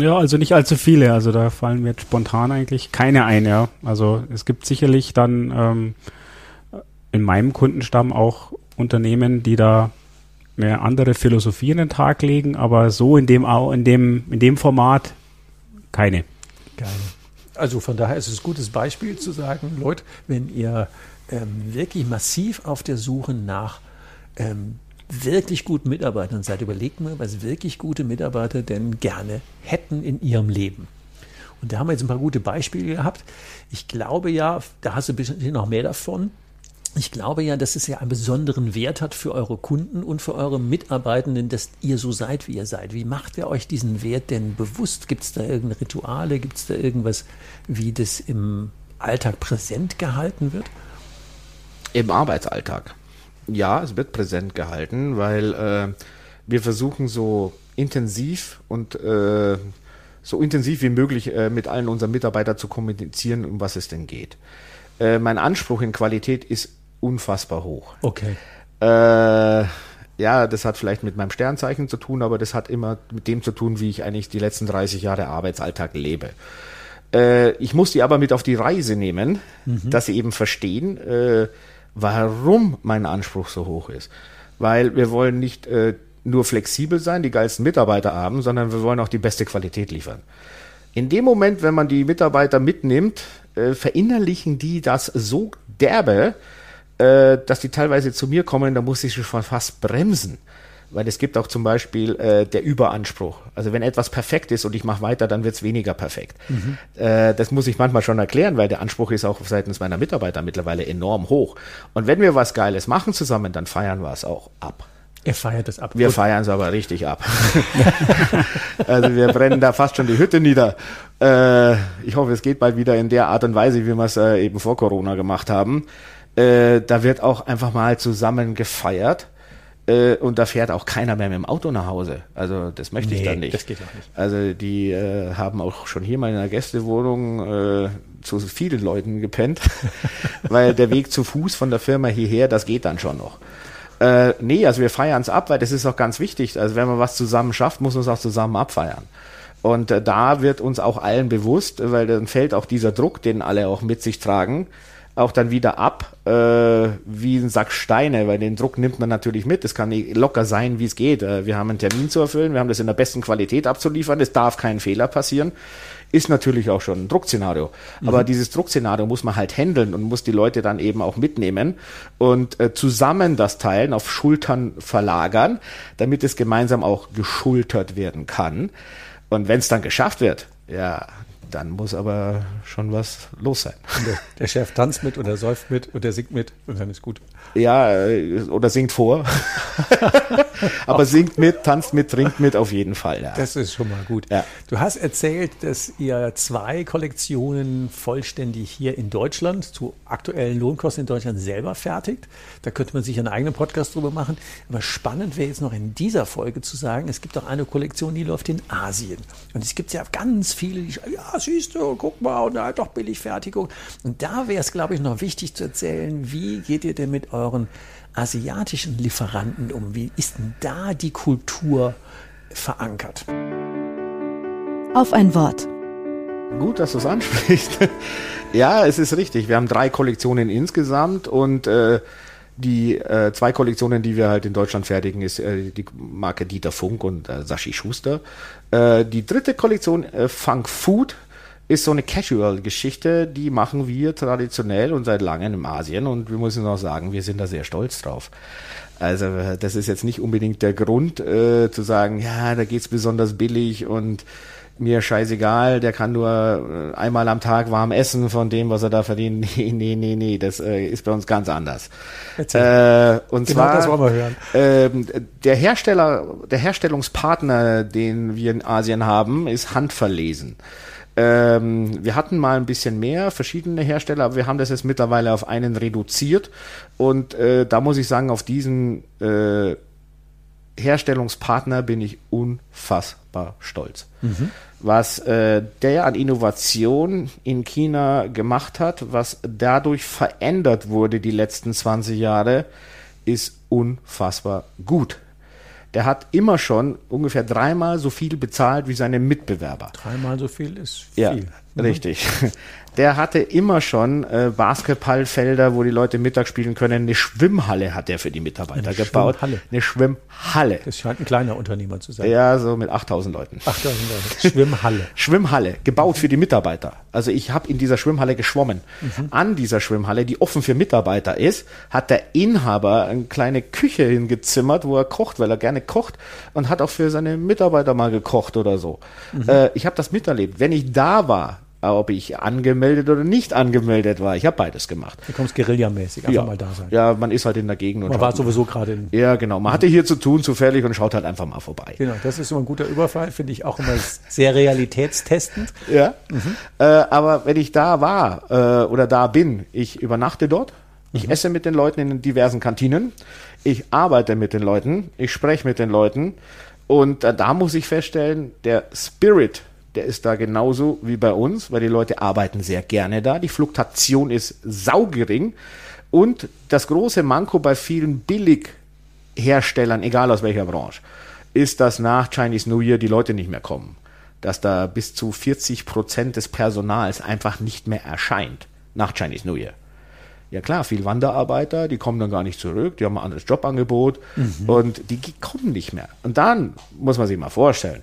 Ja, also nicht allzu viele. Also da fallen mir jetzt spontan eigentlich keine ein, ja. Also es gibt sicherlich dann ähm, in meinem Kundenstamm auch Unternehmen, die da eine andere Philosophie in den Tag legen, aber so in dem, in dem, in dem Format keine. Keine. Also von daher ist es ein gutes Beispiel zu sagen, Leute, wenn ihr ähm, wirklich massiv auf der Suche nach ähm, wirklich guten Mitarbeitern seid, überlegt mal, was wirklich gute Mitarbeiter denn gerne hätten in ihrem Leben. Und da haben wir jetzt ein paar gute Beispiele gehabt. Ich glaube ja, da hast du ein bisschen noch mehr davon ich glaube ja, dass es ja einen besonderen Wert hat für eure Kunden und für eure Mitarbeitenden, dass ihr so seid, wie ihr seid. Wie macht ihr euch diesen Wert denn bewusst? Gibt es da irgendeine Rituale? Gibt es da irgendwas, wie das im Alltag präsent gehalten wird? Im Arbeitsalltag. Ja, es wird präsent gehalten, weil äh, wir versuchen so intensiv und äh, so intensiv wie möglich äh, mit allen unseren Mitarbeitern zu kommunizieren, um was es denn geht. Äh, mein Anspruch in Qualität ist unfassbar hoch. Okay. Äh, ja, das hat vielleicht mit meinem Sternzeichen zu tun, aber das hat immer mit dem zu tun, wie ich eigentlich die letzten 30 Jahre Arbeitsalltag lebe. Äh, ich muss die aber mit auf die Reise nehmen, mhm. dass sie eben verstehen, äh, warum mein Anspruch so hoch ist. Weil wir wollen nicht äh, nur flexibel sein, die geilsten Mitarbeiter haben, sondern wir wollen auch die beste Qualität liefern. In dem Moment, wenn man die Mitarbeiter mitnimmt, äh, verinnerlichen die das so derbe, äh, dass die teilweise zu mir kommen, da muss ich schon fast bremsen. Weil es gibt auch zum Beispiel äh, der Überanspruch. Also wenn etwas perfekt ist und ich mache weiter, dann wird es weniger perfekt. Mhm. Äh, das muss ich manchmal schon erklären, weil der Anspruch ist auch seitens meiner Mitarbeiter mittlerweile enorm hoch. Und wenn wir was Geiles machen zusammen, dann feiern wir es auch ab. Er feiert es ab. Wir feiern es aber richtig ab. *laughs* *laughs* also wir brennen da fast schon die Hütte nieder. Äh, ich hoffe, es geht bald wieder in der Art und Weise, wie wir es äh, eben vor Corona gemacht haben. Äh, da wird auch einfach mal zusammen gefeiert. Äh, und da fährt auch keiner mehr mit dem Auto nach Hause. Also das möchte nee, ich dann nicht. Das geht auch nicht. Also die äh, haben auch schon hier mal in einer Gästewohnung äh, zu vielen Leuten gepennt, *laughs* weil der Weg zu Fuß von der Firma hierher, das geht dann schon noch. Äh, nee, also wir feiern es ab, weil das ist auch ganz wichtig. Also wenn man was zusammen schafft, muss man es auch zusammen abfeiern. Und äh, da wird uns auch allen bewusst, weil dann fällt auch dieser Druck, den alle auch mit sich tragen, auch dann wieder ab äh, wie ein Sack Steine, weil den Druck nimmt man natürlich mit. Es kann locker sein, wie es geht. Äh, wir haben einen Termin zu erfüllen, wir haben das in der besten Qualität abzuliefern, es darf kein Fehler passieren. Ist natürlich auch schon ein Druckszenario. Mhm. Aber dieses Druckszenario muss man halt handeln und muss die Leute dann eben auch mitnehmen und äh, zusammen das Teilen auf Schultern verlagern, damit es gemeinsam auch geschultert werden kann. Und wenn es dann geschafft wird, ja, dann muss aber schon was los sein. Der, der, Chef tanzt mit oder säuft mit oder singt mit und dann ist gut. Ja, äh, oder singt vor. *laughs* aber singt mit, tanzt mit, trinkt mit auf jeden Fall. Ja. Das ist schon mal gut. Ja. Du hast erzählt, dass ihr zwei Kollektionen vollständig hier in Deutschland zu aktuellen Lohnkosten in Deutschland selber fertigt. Da könnte man sich einen eigenen Podcast drüber machen. Aber spannend wäre jetzt noch in dieser Folge zu sagen, es gibt auch eine Kollektion, die läuft in Asien. Und es gibt ja ganz viele, die sagen, ja, siehst du, guck mal, und da doch Billigfertigung. Und da wäre es, glaube ich, noch wichtig zu erzählen, wie geht ihr denn mit euren asiatischen Lieferanten um? Wie ist denn da die Kultur verankert? Auf ein Wort. Gut, dass du es ansprichst. *laughs* ja, es ist richtig. Wir haben drei Kollektionen insgesamt und äh, die äh, zwei Kollektionen, die wir halt in Deutschland fertigen, ist äh, die Marke Dieter Funk und äh, Sashi Schuster. Äh, die dritte Kollektion, äh, Funk Food, ist so eine Casual-Geschichte, die machen wir traditionell und seit langem in Asien und wir müssen auch sagen, wir sind da sehr stolz drauf. Also das ist jetzt nicht unbedingt der Grund äh, zu sagen, ja, da geht's besonders billig und mir scheißegal, der kann nur äh, einmal am Tag warm essen von dem, was er da verdient. *laughs* Nee, nee, nee, nee, das äh, ist bei uns ganz anders. Äh, und genau zwar, das wollen wir hören. Äh, der Hersteller, der Herstellungspartner, den wir in Asien haben, ist handverlesen. Ähm, wir hatten mal ein bisschen mehr verschiedene Hersteller, aber wir haben das jetzt mittlerweile auf einen reduziert. Und äh, da muss ich sagen, auf diesen äh, Herstellungspartner bin ich unfassbar stolz. Mhm. Was äh, der an Innovation in China gemacht hat, was dadurch verändert wurde die letzten 20 Jahre, ist unfassbar gut. Der hat immer schon ungefähr dreimal so viel bezahlt wie seine Mitbewerber. Dreimal so viel ist viel. Ja, mhm. richtig der hatte immer schon äh, Basketballfelder, wo die Leute Mittag spielen können. Eine Schwimmhalle hat er für die Mitarbeiter Eine gebaut. Schwimmhalle. Eine Schwimmhalle. Das scheint ein kleiner Unternehmer zu sein. Ja, so mit 8000 Leuten. 8000 Leute. Schwimmhalle. *laughs* Schwimmhalle, gebaut für die Mitarbeiter. Also ich habe in dieser Schwimmhalle geschwommen. Mhm. An dieser Schwimmhalle, die offen für Mitarbeiter ist, hat der Inhaber eine kleine Küche hingezimmert, wo er kocht, weil er gerne kocht und hat auch für seine Mitarbeiter mal gekocht oder so. Mhm. Äh, ich habe das miterlebt. Wenn ich da war, ob ich angemeldet oder nicht angemeldet war. Ich habe beides gemacht. Du kommst guerillamäßig, einfach ja. mal da sein. Ja, man ist halt in der Gegend. Und man war sowieso gerade in. Ja, genau. Man hatte hier zu tun, zufällig und schaut halt einfach mal vorbei. Genau, das ist immer ein guter Überfall, finde ich auch immer sehr realitätstestend. *laughs* Ja. Mhm. Äh, aber wenn ich da war äh, oder da bin, ich übernachte dort. Ich mhm. esse mit den Leuten in den diversen Kantinen. Ich arbeite mit den Leuten. Ich spreche mit den Leuten. Und äh, da muss ich feststellen, der Spirit der ist da genauso wie bei uns, weil die Leute arbeiten sehr gerne da. Die Fluktuation ist saugering. Und das große Manko bei vielen Billigherstellern, egal aus welcher Branche, ist, dass nach Chinese New Year die Leute nicht mehr kommen. Dass da bis zu 40 Prozent des Personals einfach nicht mehr erscheint nach Chinese New Year. Ja klar, viel Wanderarbeiter, die kommen dann gar nicht zurück, die haben ein anderes Jobangebot mhm. und die kommen nicht mehr. Und dann muss man sich mal vorstellen,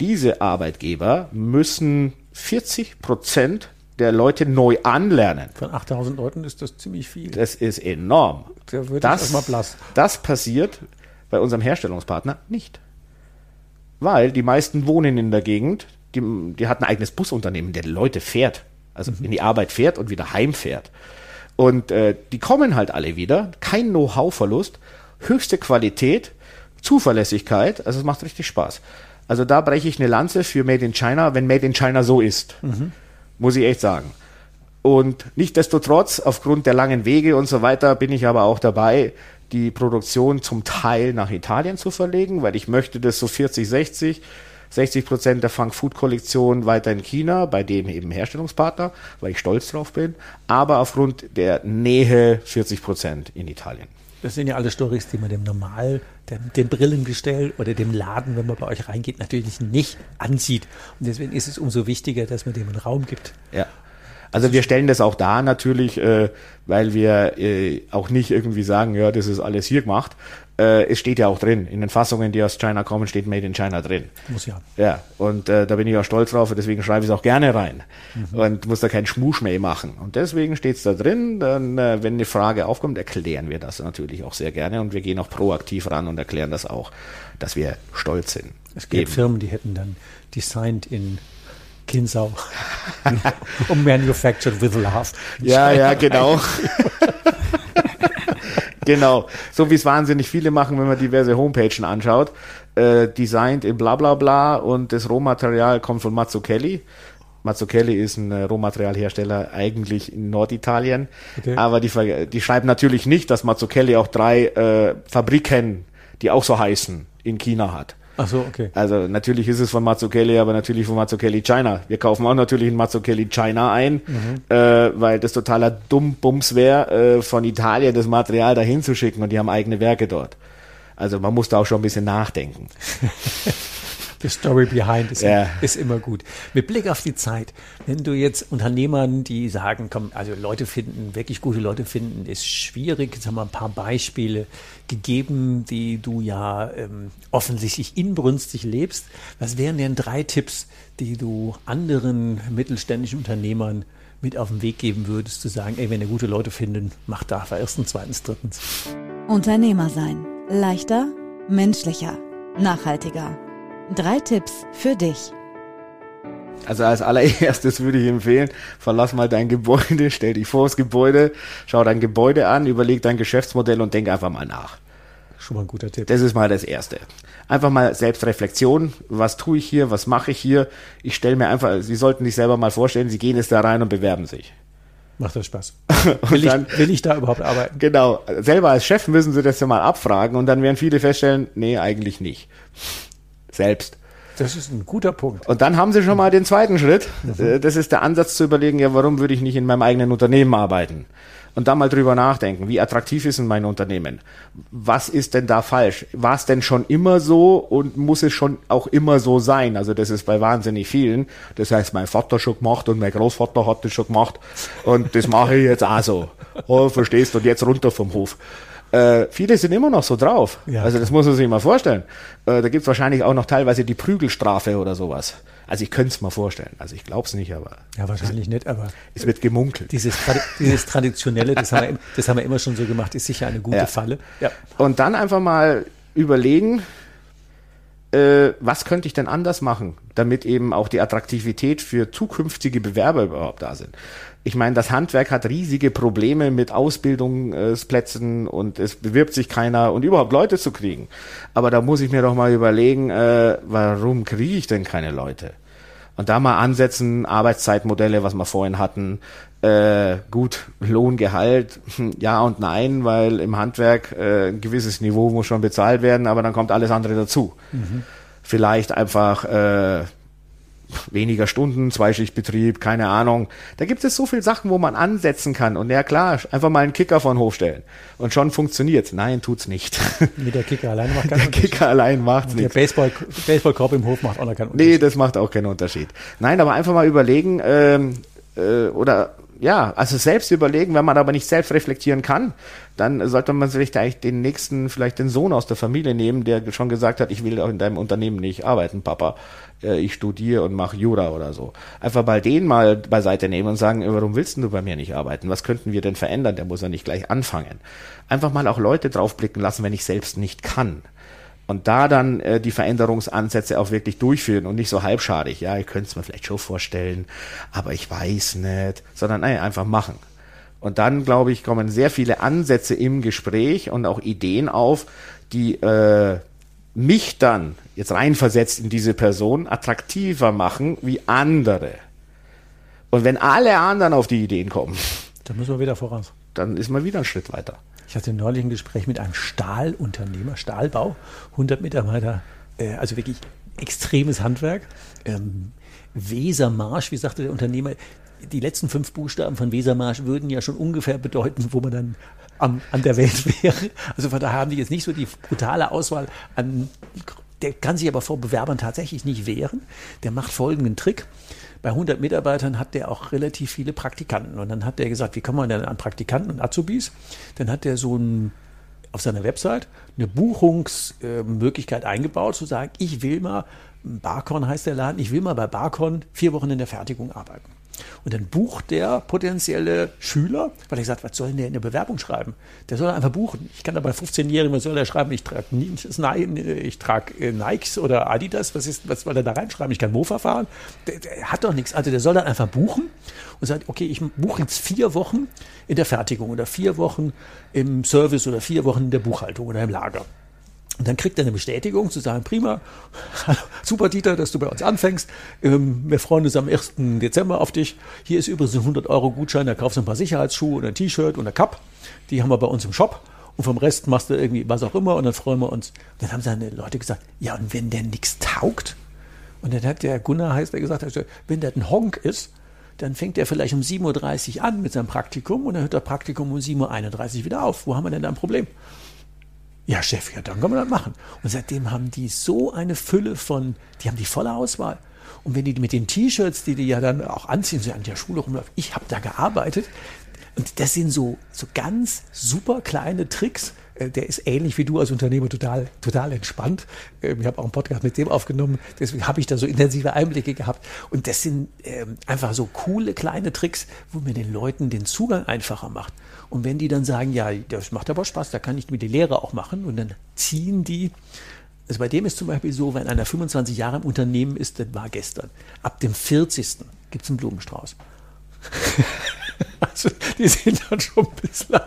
diese Arbeitgeber müssen 40 Prozent der Leute neu anlernen. Von 8000 Leuten ist das ziemlich viel. Das ist enorm. Da wird das, mal blass. das passiert bei unserem Herstellungspartner nicht. Weil die meisten wohnen in der Gegend, die, die hat ein eigenes Busunternehmen, der Leute fährt, also mhm. in die Arbeit fährt und wieder heimfährt. Und äh, die kommen halt alle wieder, kein Know-how-Verlust, höchste Qualität, Zuverlässigkeit, also es macht richtig Spaß. Also da breche ich eine Lanze für Made in China, wenn Made in China so ist. Mhm. Muss ich echt sagen. Und nichtdestotrotz, aufgrund der langen Wege und so weiter, bin ich aber auch dabei, die Produktion zum Teil nach Italien zu verlegen, weil ich möchte das so 40, 60, 60 Prozent der Funk Food Kollektion weiter in China, bei dem eben Herstellungspartner, weil ich stolz drauf bin, aber aufgrund der Nähe 40 Prozent in Italien. Das sind ja alle Stories, die man dem Normal, dem, dem Brillengestell oder dem Laden, wenn man bei euch reingeht, natürlich nicht ansieht. Und deswegen ist es umso wichtiger, dass man dem einen Raum gibt. Ja. Also wir stellen das auch da natürlich, äh, weil wir äh, auch nicht irgendwie sagen, ja, das ist alles hier gemacht. Äh, es steht ja auch drin, in den Fassungen, die aus China kommen, steht Made in China drin. Muss ja. Ja, und äh, da bin ich auch stolz drauf, deswegen schreibe ich es auch gerne rein. Mhm. Und muss da keinen Schmuschmäh machen. Und deswegen steht es da drin, dann, äh, wenn eine Frage aufkommt, erklären wir das natürlich auch sehr gerne und wir gehen auch proaktiv ran und erklären das auch, dass wir stolz sind. Es gibt Eben. Firmen, die hätten dann designed in Kinsau. *laughs* um Manufactured with Love. Ja, ja, genau. *laughs* genau. So wie es wahnsinnig viele machen, wenn man diverse Homepagen anschaut. Äh, designed in bla bla bla und das Rohmaterial kommt von Mazzucchelli. Mazzucchelli ist ein äh, Rohmaterialhersteller eigentlich in Norditalien. Okay. Aber die, die schreiben natürlich nicht, dass Mazzucchelli auch drei äh, Fabriken, die auch so heißen, in China hat. Ach so, okay. Also natürlich ist es von Mazzucchelli, aber natürlich von Mazzucchelli China. Wir kaufen auch natürlich in Mazzucchelli China ein, mhm. äh, weil das totaler Dummbums wäre, äh, von Italien das Material dahin zu schicken und die haben eigene Werke dort. Also man muss da auch schon ein bisschen nachdenken. *laughs* The story behind ist, ja. ist immer gut. Mit Blick auf die Zeit, wenn du jetzt Unternehmern, die sagen, komm, also Leute finden, wirklich gute Leute finden, ist schwierig. Jetzt haben wir ein paar Beispiele gegeben, die du ja ähm, offensichtlich inbrünstig lebst. Was wären denn drei Tipps, die du anderen mittelständischen Unternehmern mit auf den Weg geben würdest, zu sagen, ey, wenn ihr gute Leute finden, macht da erstens, zweitens, drittens. Unternehmer sein. Leichter, menschlicher, nachhaltiger. Drei Tipps für dich. Also als allererstes würde ich empfehlen, verlass mal dein Gebäude, stell dich vor das Gebäude, schau dein Gebäude an, überleg dein Geschäftsmodell und denk einfach mal nach. Schon mal ein guter Tipp. Das ist mal das Erste. Einfach mal Selbstreflexion. Was tue ich hier? Was mache ich hier? Ich stelle mir einfach, Sie sollten sich selber mal vorstellen, Sie gehen jetzt da rein und bewerben sich. Macht das Spaß? *laughs* Will, dann, ich, will ich da überhaupt arbeiten? Genau. Selber als Chef müssen sie das ja mal abfragen und dann werden viele feststellen, nee, eigentlich nicht. Selbst. Das ist ein guter Punkt. Und dann haben sie schon mal den zweiten Schritt. Mhm. Das ist der Ansatz zu überlegen, ja, warum würde ich nicht in meinem eigenen Unternehmen arbeiten? und da mal drüber nachdenken, wie attraktiv ist denn mein Unternehmen? Was ist denn da falsch? War es denn schon immer so und muss es schon auch immer so sein? Also das ist bei wahnsinnig vielen. Das heißt, mein Vater schon gemacht und mein Großvater hat das schon gemacht und das mache ich jetzt auch so. Oh, verstehst du? Und jetzt runter vom Hof. Äh, viele sind immer noch so drauf. Ja, also das muss man sich mal vorstellen. Äh, da gibt's wahrscheinlich auch noch teilweise die Prügelstrafe oder sowas. Also ich könnte es mal vorstellen. Also ich glaube es nicht, aber. Ja, wahrscheinlich nicht, aber. Es wird gemunkelt. Dieses, dieses Traditionelle, das haben, wir, das haben wir immer schon so gemacht, ist sicher eine gute ja. Falle. Ja. Und dann einfach mal überlegen, äh, was könnte ich denn anders machen, damit eben auch die Attraktivität für zukünftige Bewerber überhaupt da sind. Ich meine, das Handwerk hat riesige Probleme mit Ausbildungsplätzen und es bewirbt sich keiner und überhaupt Leute zu kriegen. Aber da muss ich mir doch mal überlegen, äh, warum kriege ich denn keine Leute? Und da mal ansetzen, Arbeitszeitmodelle, was wir vorhin hatten, äh, gut, Lohngehalt, ja und nein, weil im Handwerk äh, ein gewisses Niveau muss schon bezahlt werden, aber dann kommt alles andere dazu. Mhm. Vielleicht einfach äh, weniger Stunden, Zweischichtbetrieb, keine Ahnung. Da gibt es so viele Sachen, wo man ansetzen kann. Und ja klar, einfach mal einen Kicker von Hof stellen. Und schon funktioniert Nein, tut's nicht. *laughs* Mit der Kicker allein macht *laughs* keinen Unterschied. Der Kicker allein macht's nicht. Der Baseball, Baseballkorb im Hof macht auch noch keinen Unterschied. Nee, das macht auch keinen Unterschied. Nein, aber einfach mal überlegen, ähm, äh, oder ja, also selbst überlegen, wenn man aber nicht selbst reflektieren kann, dann sollte man sich eigentlich den nächsten, vielleicht den Sohn aus der Familie nehmen, der schon gesagt hat, ich will auch in deinem Unternehmen nicht arbeiten, Papa. Äh, ich studiere und mache Jura oder so. Einfach mal den mal beiseite nehmen und sagen, warum willst du bei mir nicht arbeiten? Was könnten wir denn verändern? Der muss ja nicht gleich anfangen. Einfach mal auch Leute draufblicken lassen, wenn ich selbst nicht kann und da dann äh, die Veränderungsansätze auch wirklich durchführen und nicht so halbschadig. Ja, ich könnte es mir vielleicht schon vorstellen, aber ich weiß nicht, sondern nein, einfach machen. Und dann, glaube ich, kommen sehr viele Ansätze im Gespräch und auch Ideen auf, die äh, mich dann jetzt reinversetzt in diese Person attraktiver machen wie andere. Und wenn alle anderen auf die Ideen kommen, dann müssen wir wieder voraus. Dann ist man wieder einen Schritt weiter. Ich hatte neulich ein Gespräch mit einem Stahlunternehmer, Stahlbau, 100 Mitarbeiter, äh, also wirklich extremes Handwerk. Ähm, Wesermarsch, wie sagte der Unternehmer, die letzten fünf Buchstaben von Wesermarsch würden ja schon ungefähr bedeuten, wo man dann am, an der Welt *laughs* wäre. Also von daher haben die jetzt nicht so die brutale Auswahl an, der kann sich aber vor Bewerbern tatsächlich nicht wehren. Der macht folgenden Trick bei 100 Mitarbeitern hat der auch relativ viele Praktikanten. Und dann hat der gesagt, wie kommen wir denn an Praktikanten und Azubis? Dann hat der so ein, auf seiner Website eine Buchungsmöglichkeit eingebaut, zu sagen, ich will mal, Barcon heißt der Laden, ich will mal bei Barcon vier Wochen in der Fertigung arbeiten. Und dann bucht der potenzielle Schüler, weil er sagt, was soll denn der in der Bewerbung schreiben? Der soll einfach buchen. Ich kann da bei 15-Jährigen, was soll der schreiben? Ich trage ich trage äh, Nikes oder Adidas, was, ist, was soll der da reinschreiben? Ich kann Mofa fahren. Der, der hat doch nichts. Also der soll dann einfach buchen und sagt, okay, ich buche jetzt vier Wochen in der Fertigung oder vier Wochen im Service oder vier Wochen in der Buchhaltung oder im Lager. Und dann kriegt er eine Bestätigung zu sagen, prima, super Dieter, dass du bei uns anfängst. Ähm, wir freuen uns am 1. Dezember auf dich. Hier ist übrigens ein 100 Euro Gutschein, da kaufst du ein paar Sicherheitsschuhe und ein T-Shirt und ein Cup. Die haben wir bei uns im Shop. Und vom Rest machst du irgendwie was auch immer und dann freuen wir uns. Und dann haben seine Leute gesagt, ja, und wenn der nichts taugt? Und dann hat der Gunnar heißt, der gesagt, also, wenn der ein Honk ist, dann fängt er vielleicht um 7.30 Uhr an mit seinem Praktikum und dann hört das Praktikum um 7.31 Uhr wieder auf. Wo haben wir denn da ein Problem? Ja, Chef, ja, dann können wir das machen. Und seitdem haben die so eine Fülle von, die haben die volle Auswahl. Und wenn die mit den T-Shirts, die die ja dann auch anziehen, so an der Schule rumläuft, ich habe da gearbeitet. Und das sind so, so ganz super kleine Tricks. Äh, der ist ähnlich wie du als Unternehmer total, total entspannt. Ähm, ich habe auch einen Podcast mit dem aufgenommen, deswegen habe ich da so intensive Einblicke gehabt. Und das sind ähm, einfach so coole kleine Tricks, wo mir den Leuten den Zugang einfacher macht. Und wenn die dann sagen, ja, das macht aber Spaß, da kann ich mit die Lehre auch machen und dann ziehen die. Also bei dem ist zum Beispiel so, wenn einer 25 Jahre im Unternehmen ist, das war gestern. Ab dem 40. gibt es einen Blumenstrauß. *laughs* also die sind dann schon ein bisschen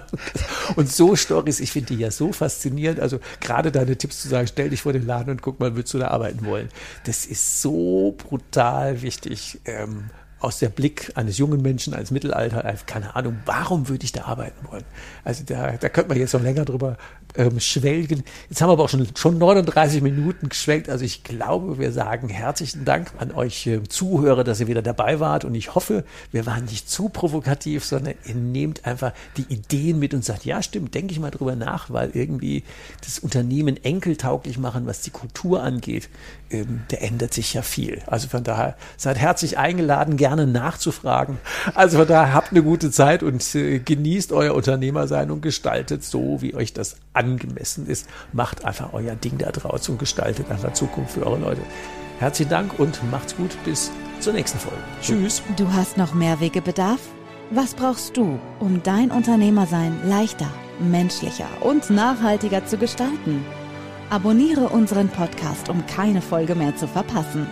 Und so Stories, ich finde die ja so faszinierend. Also gerade deine Tipps zu sagen, stell dich vor den Laden und guck mal, würdest du da arbeiten wollen. Das ist so brutal wichtig. Ähm, aus der Blick eines jungen Menschen, eines Mittelalter, keine Ahnung, warum würde ich da arbeiten wollen? Also da, da könnte man jetzt noch länger drüber ähm, schwelgen. Jetzt haben wir aber auch schon, schon 39 Minuten geschwelgt. Also ich glaube, wir sagen herzlichen Dank an euch äh, Zuhörer, dass ihr wieder dabei wart. Und ich hoffe, wir waren nicht zu provokativ, sondern ihr nehmt einfach die Ideen mit und sagt, ja stimmt, denke ich mal drüber nach, weil irgendwie das Unternehmen enkeltauglich machen, was die Kultur angeht, ähm, der ändert sich ja viel. Also von daher seid herzlich eingeladen, gerne nachzufragen. Also von daher habt eine gute Zeit und äh, genießt euer Unternehmersein und gestaltet so, wie euch das angemessen ist. Macht einfach euer Ding da draußen und gestaltet einfach Zukunft für eure Leute. Herzlichen Dank und macht's gut. Bis zur nächsten Folge. Tschüss. Du hast noch mehr Wegebedarf? Was brauchst du, um dein Unternehmersein leichter, menschlicher und nachhaltiger zu gestalten? Abonniere unseren Podcast, um keine Folge mehr zu verpassen.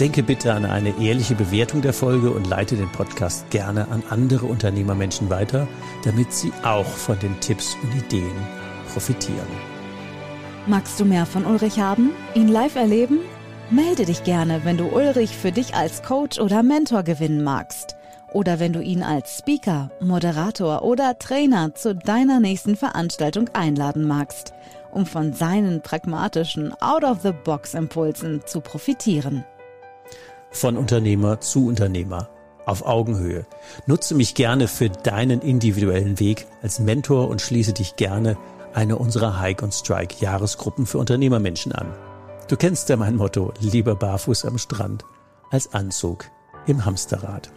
Denke bitte an eine ehrliche Bewertung der Folge und leite den Podcast gerne an andere Unternehmermenschen weiter, damit sie auch von den Tipps und Ideen profitieren. Magst du mehr von Ulrich haben? Ihn live erleben? Melde dich gerne, wenn du Ulrich für dich als Coach oder Mentor gewinnen magst. Oder wenn du ihn als Speaker, Moderator oder Trainer zu deiner nächsten Veranstaltung einladen magst um von seinen pragmatischen Out-of-the-Box-Impulsen zu profitieren. Von Unternehmer zu Unternehmer auf Augenhöhe. Nutze mich gerne für deinen individuellen Weg als Mentor und schließe dich gerne eine unserer Hike und Strike Jahresgruppen für Unternehmermenschen an. Du kennst ja mein Motto, lieber barfuß am Strand als Anzug im Hamsterrad.